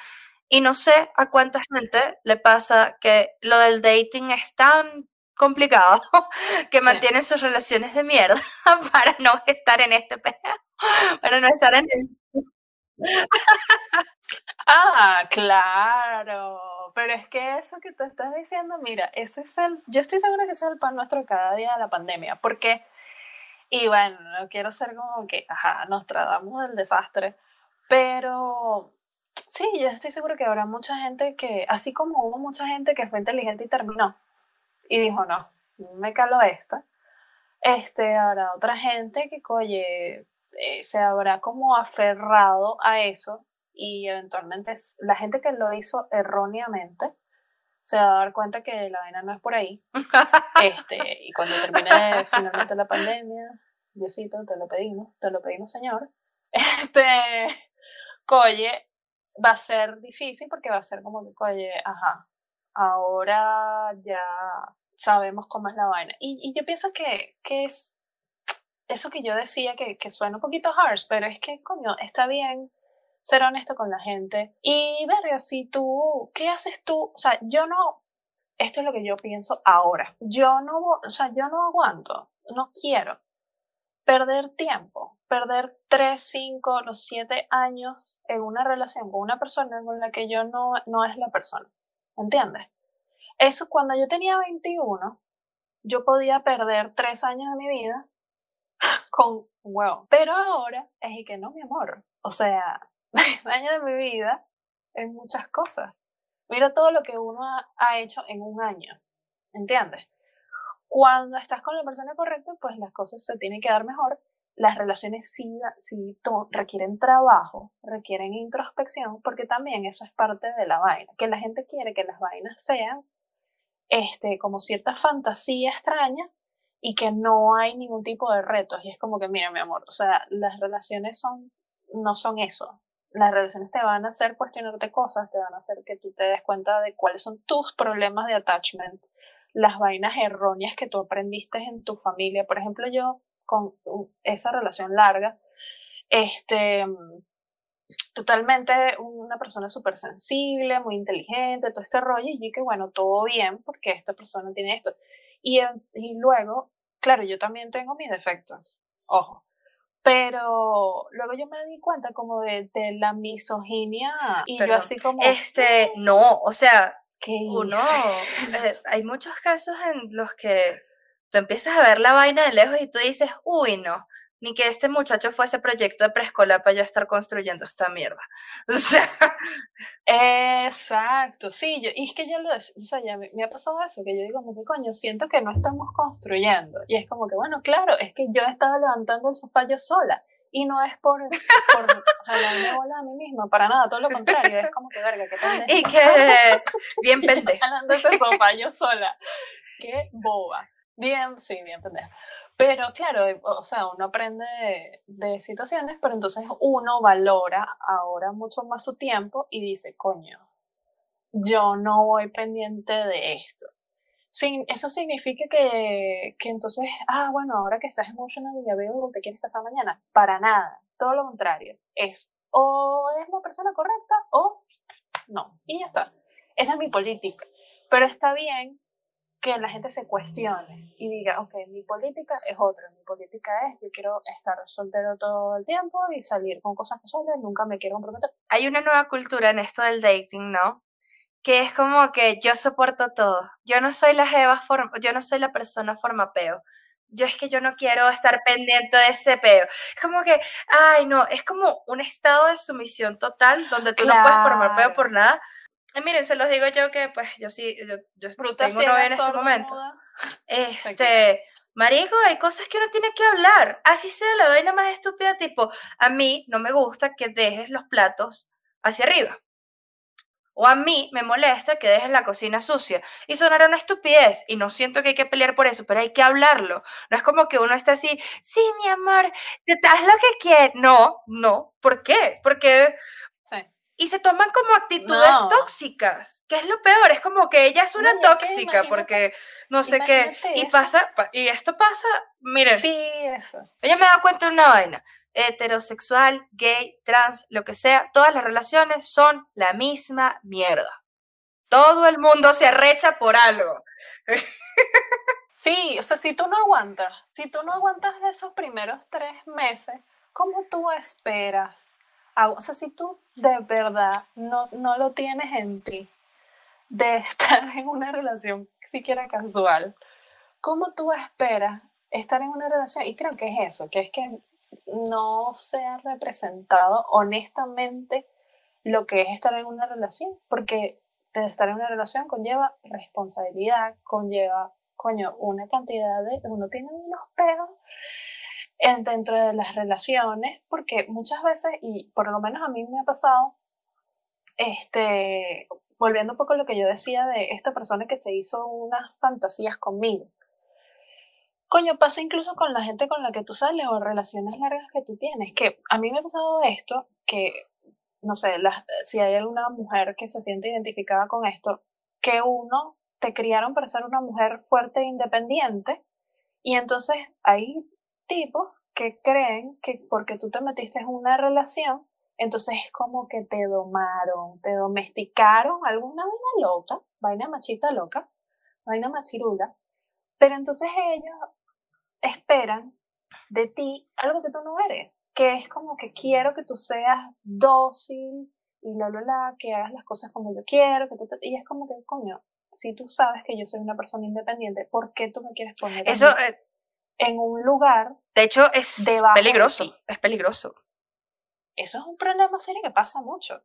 Y no sé a cuánta gente le pasa que lo del dating es tan complicado <laughs> que mantienen sus relaciones de mierda <laughs> para no estar en este <laughs> para no estar en el... ah, claro. Pero es que eso que tú estás diciendo, mira, es el, yo estoy segura que ese es el pan nuestro cada día de la pandemia, porque, y bueno, no quiero ser como que, ajá, nos tratamos del desastre, pero Sí, yo estoy seguro que habrá mucha gente que, así como hubo mucha gente que fue inteligente y terminó y dijo, no, me calo esta, este, habrá otra gente que, oye, eh, se habrá como aferrado a eso y eventualmente la gente que lo hizo erróneamente se va a dar cuenta que la vaina no es por ahí. <laughs> este, y cuando termine <laughs> finalmente la pandemia, Diosito, te lo pedimos, te lo pedimos, Señor. <laughs> Este, coye, va a ser difícil porque va a ser como que, oye, ajá, ahora ya sabemos cómo es la vaina. Y, y yo pienso que, que, es eso que yo decía que, que suena un poquito harsh, pero es que, coño, está bien ser honesto con la gente. Y verga, si tú, ¿qué haces tú? O sea, yo no, esto es lo que yo pienso ahora. Yo no, o sea, yo no aguanto, no quiero perder tiempo, perder 3, 5, los 7 años en una relación con una persona con la que yo no, no es la persona. ¿Entiendes? Eso cuando yo tenía 21, yo podía perder 3 años de mi vida <laughs> con huevo. Pero ahora es que no, mi amor. O sea, <laughs> 3 años de mi vida en muchas cosas. Mira todo lo que uno ha, ha hecho en un año. ¿Entiendes? Cuando estás con la persona correcta, pues las cosas se tienen que dar mejor. Las relaciones sí, sí requieren trabajo, requieren introspección, porque también eso es parte de la vaina. Que la gente quiere que las vainas sean este, como cierta fantasía extraña y que no hay ningún tipo de retos. Y es como que, mira, mi amor, o sea, las relaciones son, no son eso. Las relaciones te van a hacer cuestionarte cosas, te van a hacer que tú te des cuenta de cuáles son tus problemas de attachment, las vainas erróneas que tú aprendiste en tu familia. Por ejemplo, yo con esa relación larga, este, totalmente una persona súper sensible, muy inteligente, todo este rollo, y que bueno, todo bien, porque esta persona tiene esto. Y, y luego, claro, yo también tengo mis defectos, ojo, pero luego yo me di cuenta como de, de la misoginia y yo así como... Este, no, o sea, uno, eh, hay muchos casos en los que tú empiezas a ver la vaina de lejos y tú dices, uy, no, ni que este muchacho fuese proyecto de preescolar para yo estar construyendo esta mierda. <laughs> O sea. Exacto, sí, yo, y es que yo lo, o sea, ya me, ha pasado eso, que yo digo, como que coño, siento que no estamos construyendo. Y es como que, bueno, claro, es que yo estaba levantando el sofá yo sola. Y no es por, por jalarme bola a mí misma, para nada, todo lo contrario, es como que verga, <laughs> que pendeja. Y que bien pendeja. Jalando ese sofá yo sola. Qué boba. Bien, sí, bien pendeja. Pero claro, o sea, uno aprende de, situaciones, pero entonces uno valora ahora mucho más su tiempo y dice, coño, yo no voy pendiente de esto eso significa que, que entonces, ah, bueno, ahora que estás emocional ya veo lo que quieres pasar mañana. Para nada, todo lo contrario. Es o es la persona correcta o no. Y ya está. Esa es mi política. Pero está bien que la gente se cuestione y diga, ok, mi política es otra. Mi política es, yo quiero estar soltero todo el tiempo y salir con cosas casuales, nunca me quiero comprometer. Hay una nueva cultura en esto del dating, ¿no? que es como que yo soporto todo. Yo no soy la jeva, yo no soy la persona forma peo. Yo es que yo no quiero estar pendiente de ese peo. Es como que, ay, no, es como un estado de sumisión total donde tú no puedes formar peo por nada. Y miren, se los digo yo que, pues, yo sí, yo, yo tengo novia en este momento. Este, marico, hay cosas que uno tiene que hablar. Así sea la vaina más estúpida, tipo, a mí no me gusta que dejes los platos hacia arriba O a mí me molesta que dejes la cocina sucia. Y sonará una estupidez. Y no siento que hay que pelear por eso, pero hay que hablarlo. No es como que uno esté así, sí, mi amor, te das lo que quieres. No, no. ¿Por qué? Porque y se toman como actitudes tóxicas, que es lo peor, es como que ella es una tóxica porque no sé qué, y pasa, y esto pasa, miren, sí, eso. ella me da cuenta de una vaina, heterosexual, gay, trans, lo que sea, todas las relaciones son la misma mierda. Todo el mundo se arrecha por algo. <laughs> Sí, o sea, si tú no aguantas, si tú no aguantas esos primeros tres meses, ¿cómo tú esperas o sea, si tú de verdad no, no lo tienes en ti, de <laughs> estar en una relación siquiera casual, ¿cómo tú esperas estar en una relación? Y creo que es eso, que es que no se ha representado honestamente lo que es estar en una relación, porque estar en una relación conlleva responsabilidad, conlleva, coño, una cantidad de, uno tiene unos pedos dentro de las relaciones, porque muchas veces, y por lo menos a mí me ha pasado, este, volviendo un poco a lo que yo decía de esta persona que se hizo unas fantasías conmigo. Coño, pasa incluso con la gente con la que tú sales o relaciones largas que tú tienes, que a mí me ha pasado esto, que, no sé, si hay alguna mujer que se siente identificada con esto, que uno te criaron para ser una mujer fuerte e independiente, y entonces ahí tipos que creen que porque tú te metiste en una relación, entonces es como que te domaron, te domesticaron, alguna vaina loca, vaina machita loca, vaina machirula, pero entonces ellos esperan de ti algo que tú no eres, que es como que quiero que tú seas dócil y la, la, la, que hagas las cosas como yo quiero, que y es como que, coño, si tú sabes que yo soy una persona independiente, ¿por qué tú me quieres poner Eso, en un lugar. De hecho, es peligroso. es peligroso. Eso es un problema serio que pasa mucho.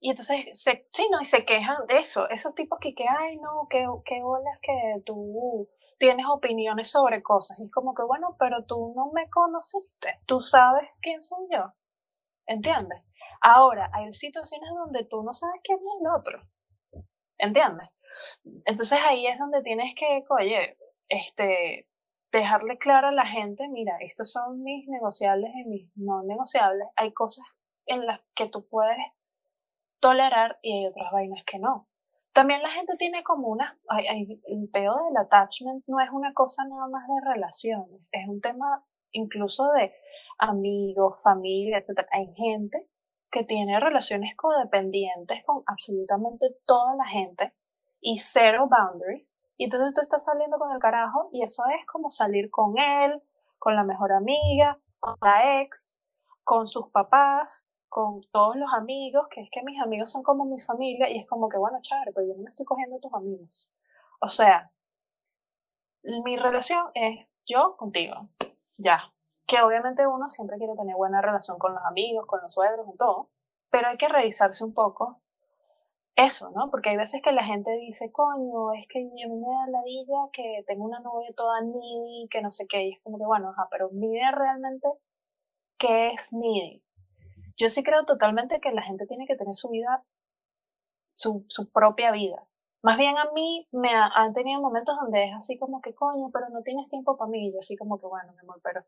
Y entonces, se, sí, no, y se quejan de eso. Esos tipos que, que ay, no, que, que olas que tú tienes opiniones sobre cosas. Y es como que, bueno, pero tú no me conociste. Tú sabes quién soy yo. ¿Entiendes? Ahora, hay situaciones donde tú no sabes quién es el otro. ¿Entiendes? Entonces ahí es donde tienes que, oye, este, dejarle claro a la gente, mira, estos son mis negociables y mis no negociables. Hay cosas en las que tú puedes tolerar y hay otras vainas que no. También la gente tiene como una, el peor del attachment no es una cosa nada más de relaciones, es un tema incluso de amigos, familia, etc. Hay gente que tiene relaciones codependientes con absolutamente toda la gente y cero boundaries y entonces tú estás saliendo con el carajo y eso es como salir con él, con la mejor amiga, con la ex, con sus papás, con todos los amigos, que es que mis amigos son como mi familia y es como que, bueno, chévere, pero yo no me estoy cogiendo a tus amigos. O sea, mi relación es yo contigo, ya. Que obviamente uno siempre quiere tener buena relación con los amigos, con los suegros, con todo, pero hay que revisarse un poco eso, ¿no? Porque hay veces que la gente dice, coño, es que yo me da la villa que tengo una novia toda needy, que no sé qué, y es como que, bueno, ajá, pero mire realmente qué es needy. Yo sí creo totalmente que la gente tiene que tener su vida, su, su propia vida. Más bien a mí me han tenido momentos donde es así como que, coño, pero no tienes tiempo para mí, y así como que, bueno, mi amor, pero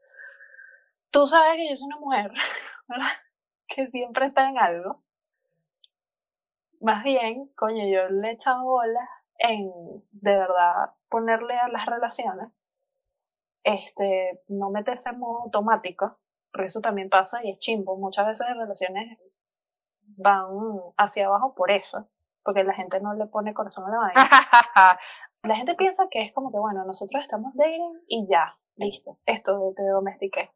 tú sabes que yo soy una mujer, <laughs> ¿verdad? Que siempre está en algo más bien, coño, yo le he echado bolas en de verdad ponerle a las relaciones, este, no meterse en modo automático, porque eso también pasa y es chimbo. Muchas veces las relaciones van hacia abajo por eso, porque la gente no le pone corazón a la vaina. <laughs> la gente piensa que es como que, bueno, nosotros estamos dating y ya, listo, esto te domestiqué.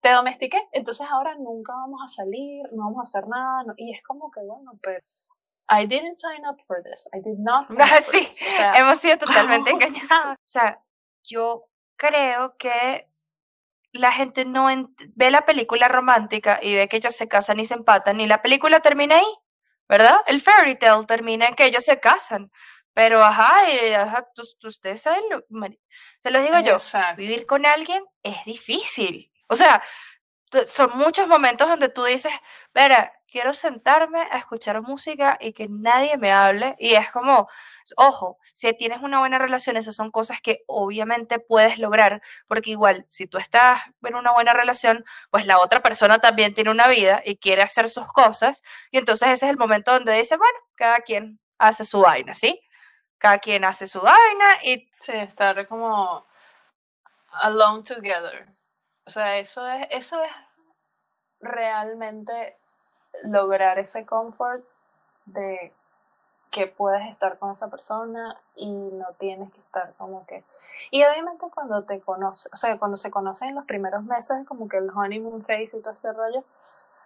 Te domestiqué, entonces ahora nunca vamos a salir, no vamos a hacer nada, y es como que, bueno, pues I didn't sign up for this. I did not <laughs> sign up sí, hemos sido totalmente <laughs> engañados. O sea, yo creo que la gente no ve la película romántica y ve que ellos se casan y se empatan y la película termina ahí, ¿verdad? El fairy tale termina en que ellos se casan. Pero, ajá, ajá ustedes saben lo Se lo digo yo, vivir con alguien es difícil. O sea, son muchos momentos donde tú dices, verá, quiero sentarme a escuchar música y que nadie me hable. Y es como, ojo, si tienes una buena relación, esas son cosas que obviamente puedes lograr, porque igual, si tú estás en una buena relación, pues la otra persona también tiene una vida y quiere hacer sus cosas. Y entonces ese es el momento donde dice, bueno, cada quien hace su vaina, ¿sí? Cada quien hace su vaina y... Sí, estar como alone together. O sea, eso es, eso es realmente lograr ese confort de que puedes estar con esa persona y no tienes que estar como que... Y obviamente cuando te conoces, o sea, cuando se conocen en los primeros meses, como que el honeymoon phase y todo este rollo,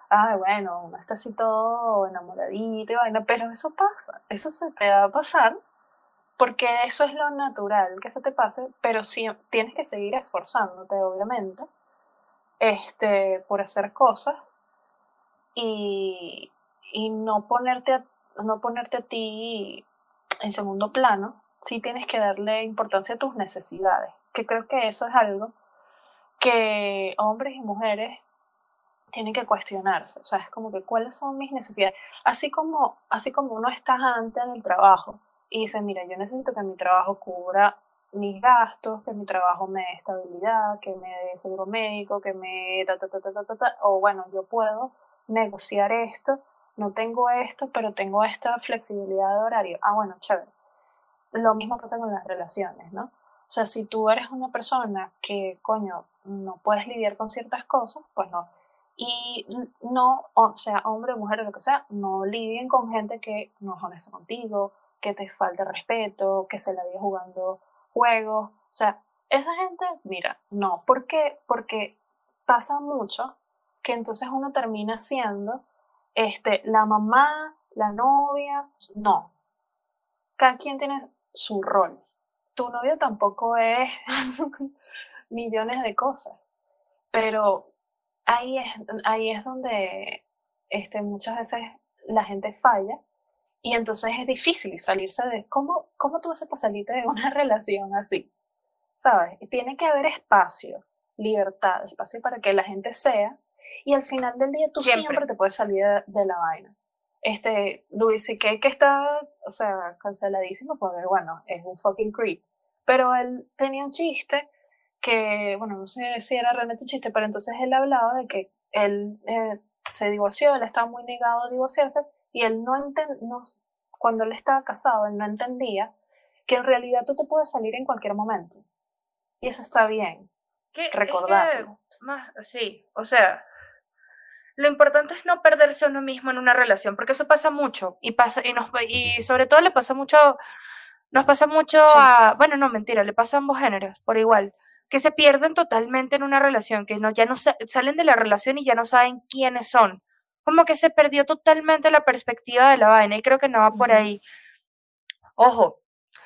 ay, bueno, uno está así todo enamoradito y vaina, pero eso pasa, eso se te va a pasar porque eso es lo natural que se te pase, pero sí tienes que seguir esforzándote, obviamente, este, por hacer cosas y, y no, ponerte a, no ponerte a ti en segundo plano, sí tienes que darle importancia a tus necesidades, que creo que eso es algo que hombres y mujeres tienen que cuestionarse, o sea, es como que cuáles son mis necesidades, así como, así como uno está antes en el trabajo y dice, mira, yo necesito que mi trabajo cubra mis gastos, que mi trabajo me dé estabilidad, que me dé seguro médico, que me... Ta, ta, ta, ta, ta, ta, o bueno, yo puedo negociar esto, no tengo esto, pero tengo esta flexibilidad de horario. Ah, bueno, chévere. Lo mismo pasa con las relaciones, ¿no? O sea, si tú eres una persona que, coño, no puedes lidiar con ciertas cosas, pues no. Y no, o sea, hombre, mujer, lo que sea, no lidien con gente que no es honesta contigo, que te falta respeto, que se la vive jugando juegos. O sea, esa gente, mira, no. ¿Por qué? Porque pasa mucho que entonces uno termina siendo este, la mamá, la novia, no. Cada quien tiene su rol. Tu novio tampoco es <laughs> millones de cosas, pero ahí es, ahí es donde este, muchas veces la gente falla y entonces es difícil salirse de cómo, cómo tú vas a salirte de una <laughs> relación así, ¿sabes? Tiene que haber espacio, libertad, espacio para que la gente sea y al final del día tú siempre, te puedes salir de, la vaina. Este, Luis C.K. que está, o sea, canceladísimo porque, bueno, es un fucking creep. Pero él tenía un chiste que, bueno, no sé si era realmente un chiste, pero entonces él hablaba de que él eh, se divorció, él estaba muy negado a divorciarse y él no entendía, cuando él estaba casado, él no entendía que en realidad tú te puedes salir en cualquier momento. Y eso está bien. recordarlo. sí, o sea, lo importante es no perderse a uno mismo en una relación, porque eso pasa mucho y pasa y nos y sobre todo le pasa mucho nos pasa mucho a, bueno, no, mentira, le pasa a ambos géneros por igual, que se pierden totalmente en una relación, que no ya no salen de la relación y ya no saben quiénes son. Como que se perdió totalmente la perspectiva de la vaina y creo que no va por ahí. Ojo,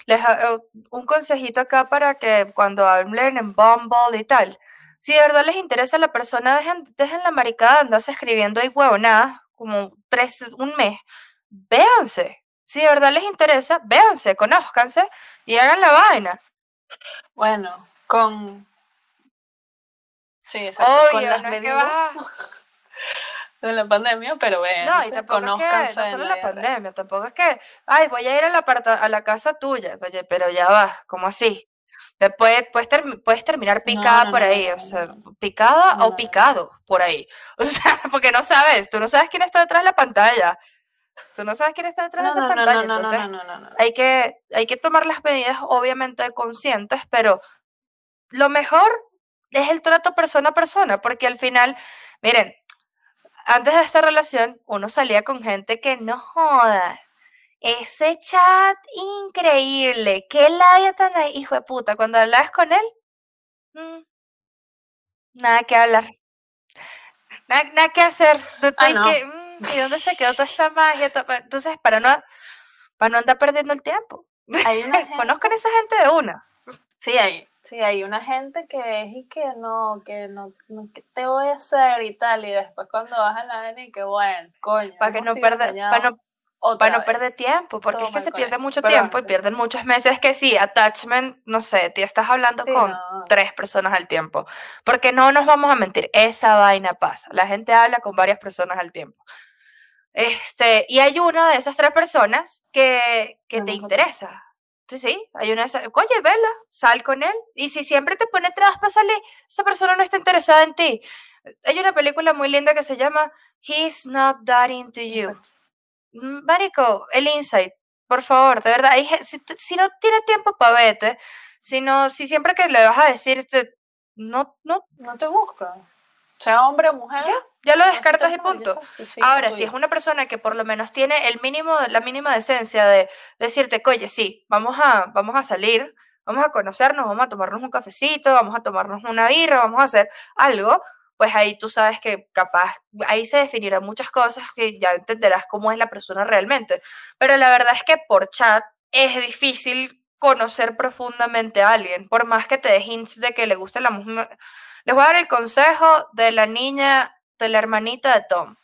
les, eh, un consejito acá para que cuando hablen en Bumble y tal, si de verdad les interesa la persona, dejen, dejen la maricada, andas escribiendo ahí huevonadas, como tres, un mes. Véanse. Si de verdad les interesa, véanse, conózcanse y hagan la vaina. Bueno, con. Sí, exacto. con las no medidas <laughs> de la pandemia, pero bueno, no, y tampoco es que, no solo la, pandemia, tampoco es que, ay, voy a ir a la, a la casa tuya, oye, pero ya va, como así? Después puedes, puedes terminar picada por ahí, o sea, picada o picado por ahí. <laughs> O sea, porque no sabes, tú no sabes quién está detrás de la pantalla. Tú no sabes quién está detrás de esa pantalla. Entonces, hay que, hay que tomar las medidas, obviamente, conscientes, pero lo mejor es el trato persona a persona, porque al final, miren, antes de esta relación, uno salía con gente que no joda, ese chat increíble. Qué labia tan ahí, hijo de puta. Cuando hablas con él, mm, nada que hablar. Nada, que hacer. Ah, mm, ¿Y dónde se quedó toda esa magia? Entonces, para no, para no andar perdiendo el tiempo. Hay una <laughs> Conozcan a esa gente de una. Sí, hay, sí, hay una gente que es y que no, que no, no que te voy a hacer y tal, y después cuando vas a la N y que bueno, coño. Para que no perder, para no, para no perder tiempo, porque es que se pierde mucho tiempo y pierden muchos meses que sí, attachment, no sé, te estás hablando con tres personas al tiempo, porque no nos vamos a mentir, esa vaina pasa, la gente habla con varias personas al tiempo. Este, y hay una de esas tres personas que, que te interesa. Sí, sí, hay una, oye, vela, sal con él. Y si siempre te pone trabas para salir, esa persona no está interesada en ti. Hay una película muy linda que se llama He's Not That Into You. Mm, Marico, el insight, por favor, de verdad, si, si, no tiene tiempo para vete, si, si siempre que le vas a decir, no, no, no te busca sea hombre o mujer. Ya, ya lo descartas y punto. Pues Ahora, si es una persona que por lo menos tiene el mínimo, la mínima decencia de decirte, oye, sí, vamos a, vamos a salir, vamos a conocernos, vamos a tomarnos un cafecito, vamos a tomarnos una birra, vamos a hacer algo, pues ahí tú sabes que capaz, ahí se definirán muchas cosas que ya entenderás cómo es la persona realmente. Pero la verdad es que por chat es difícil conocer profundamente a alguien, por más que te dé hints de que le guste la misma les voy a dar el consejo de la niña, de la hermanita de Tom.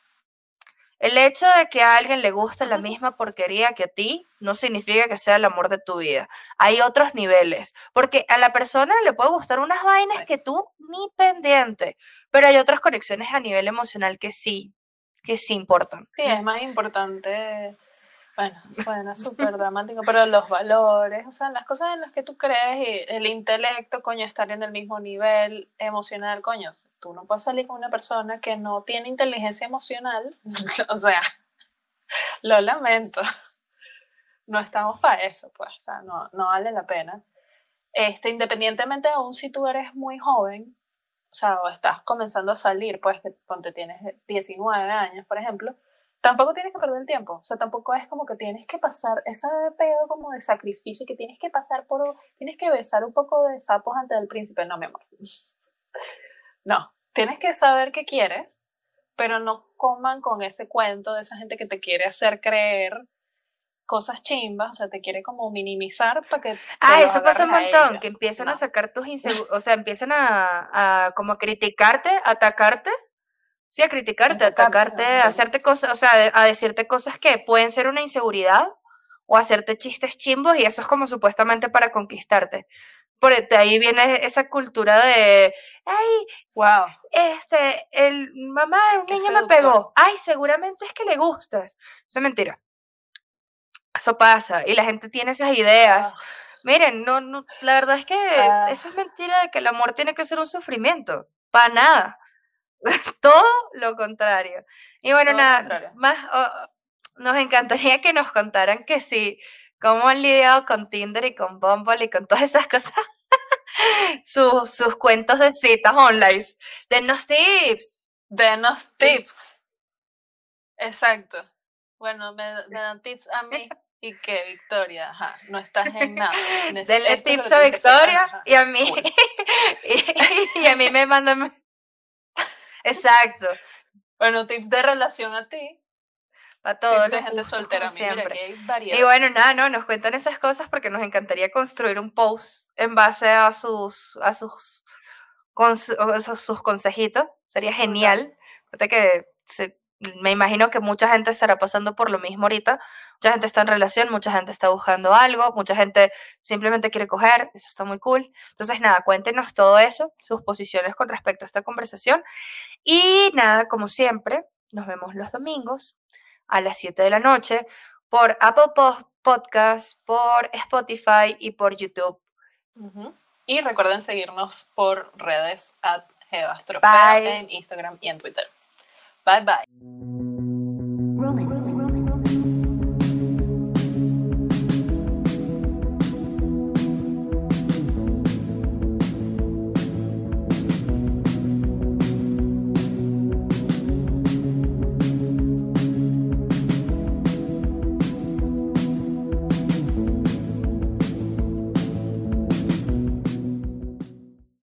El hecho de que a alguien le guste la misma porquería que a ti no significa que sea el amor de tu vida. Hay otros niveles, porque a la persona le puede gustar unas vainas que tú ni pendiente, pero hay otras conexiones a nivel emocional que sí, que sí importan. Sí, es más importante bueno, suena súper dramático, pero los valores, o sea, las cosas en las que tú crees y el intelecto, coño, estar en el mismo nivel emocional, coño, tú no puedes salir con una persona que no tiene inteligencia emocional, <laughs> o sea, lo lamento, no estamos para eso, pues, o sea, no, no vale la pena. Este, independientemente aún si tú eres muy joven, o sea, o estás comenzando a salir, pues que ponte tienes 19 años, por ejemplo, tampoco tienes que perder el tiempo, o sea, tampoco es como que tienes que pasar ese pedo como de sacrificio, que tienes que pasar por, tienes que besar un poco de sapos antes del príncipe, no, mi amor. <laughs> No, tienes que saber qué quieres, pero no coman con ese cuento de esa gente que te quiere hacer creer cosas chimbas, o sea, te quiere como minimizar para que... Ah, eso pasa un montón, que empiezan a sacar tus inseguridades, o sea, empiezan a, a como criticarte, atacarte Sí, a criticarte, a atacarte, a hacerte cosas, o sea, a decirte cosas que pueden ser una inseguridad o hacerte chistes chimbos y eso es como supuestamente para conquistarte. Por de ahí viene esa cultura de, ay, wow, este, el mamá, un niño me pegó, ay, seguramente es que le gustas. Eso es mentira. Eso pasa y la gente tiene esas ideas. Ah. Miren, no, no, la verdad es que ah. eso es mentira de que el amor tiene que ser un sufrimiento. Para nada. <laughs> todo lo contrario. Y bueno, nada, más nos encantaría que nos contaran que sí, cómo han lidiado con Tinder y con Bumble y con todas esas cosas. <laughs> sus, sus cuentos de citas online. Denos tips. Denos tips. Exacto. Bueno, me, dan tips a mí y que Victoria, ajá, no estás en <laughs> nada. Denle tips a Victoria y a mí. y, y, a mí me mandan Exacto. Bueno, tips de relación a ti. Para todos. de gente soltera, siempre. y bueno, nada, no, nos cuentan esas cosas porque nos encantaría construir un post en base a sus, a sus, sus consejitos. Sería genial. Fíjate que se, me imagino que mucha gente estará pasando por lo mismo ahorita. Mucha gente está en relación, mucha gente está buscando algo, mucha gente simplemente quiere coger, eso está muy cool. Entonces, nada, cuéntenos todo eso, sus posiciones con respecto a esta conversación. Y nada, como siempre, nos vemos los domingos a las 7 de la noche por Apple Podcasts, por Spotify y por YouTube. Y recuerden seguirnos por redes at en Instagram y en Twitter. Bye bye.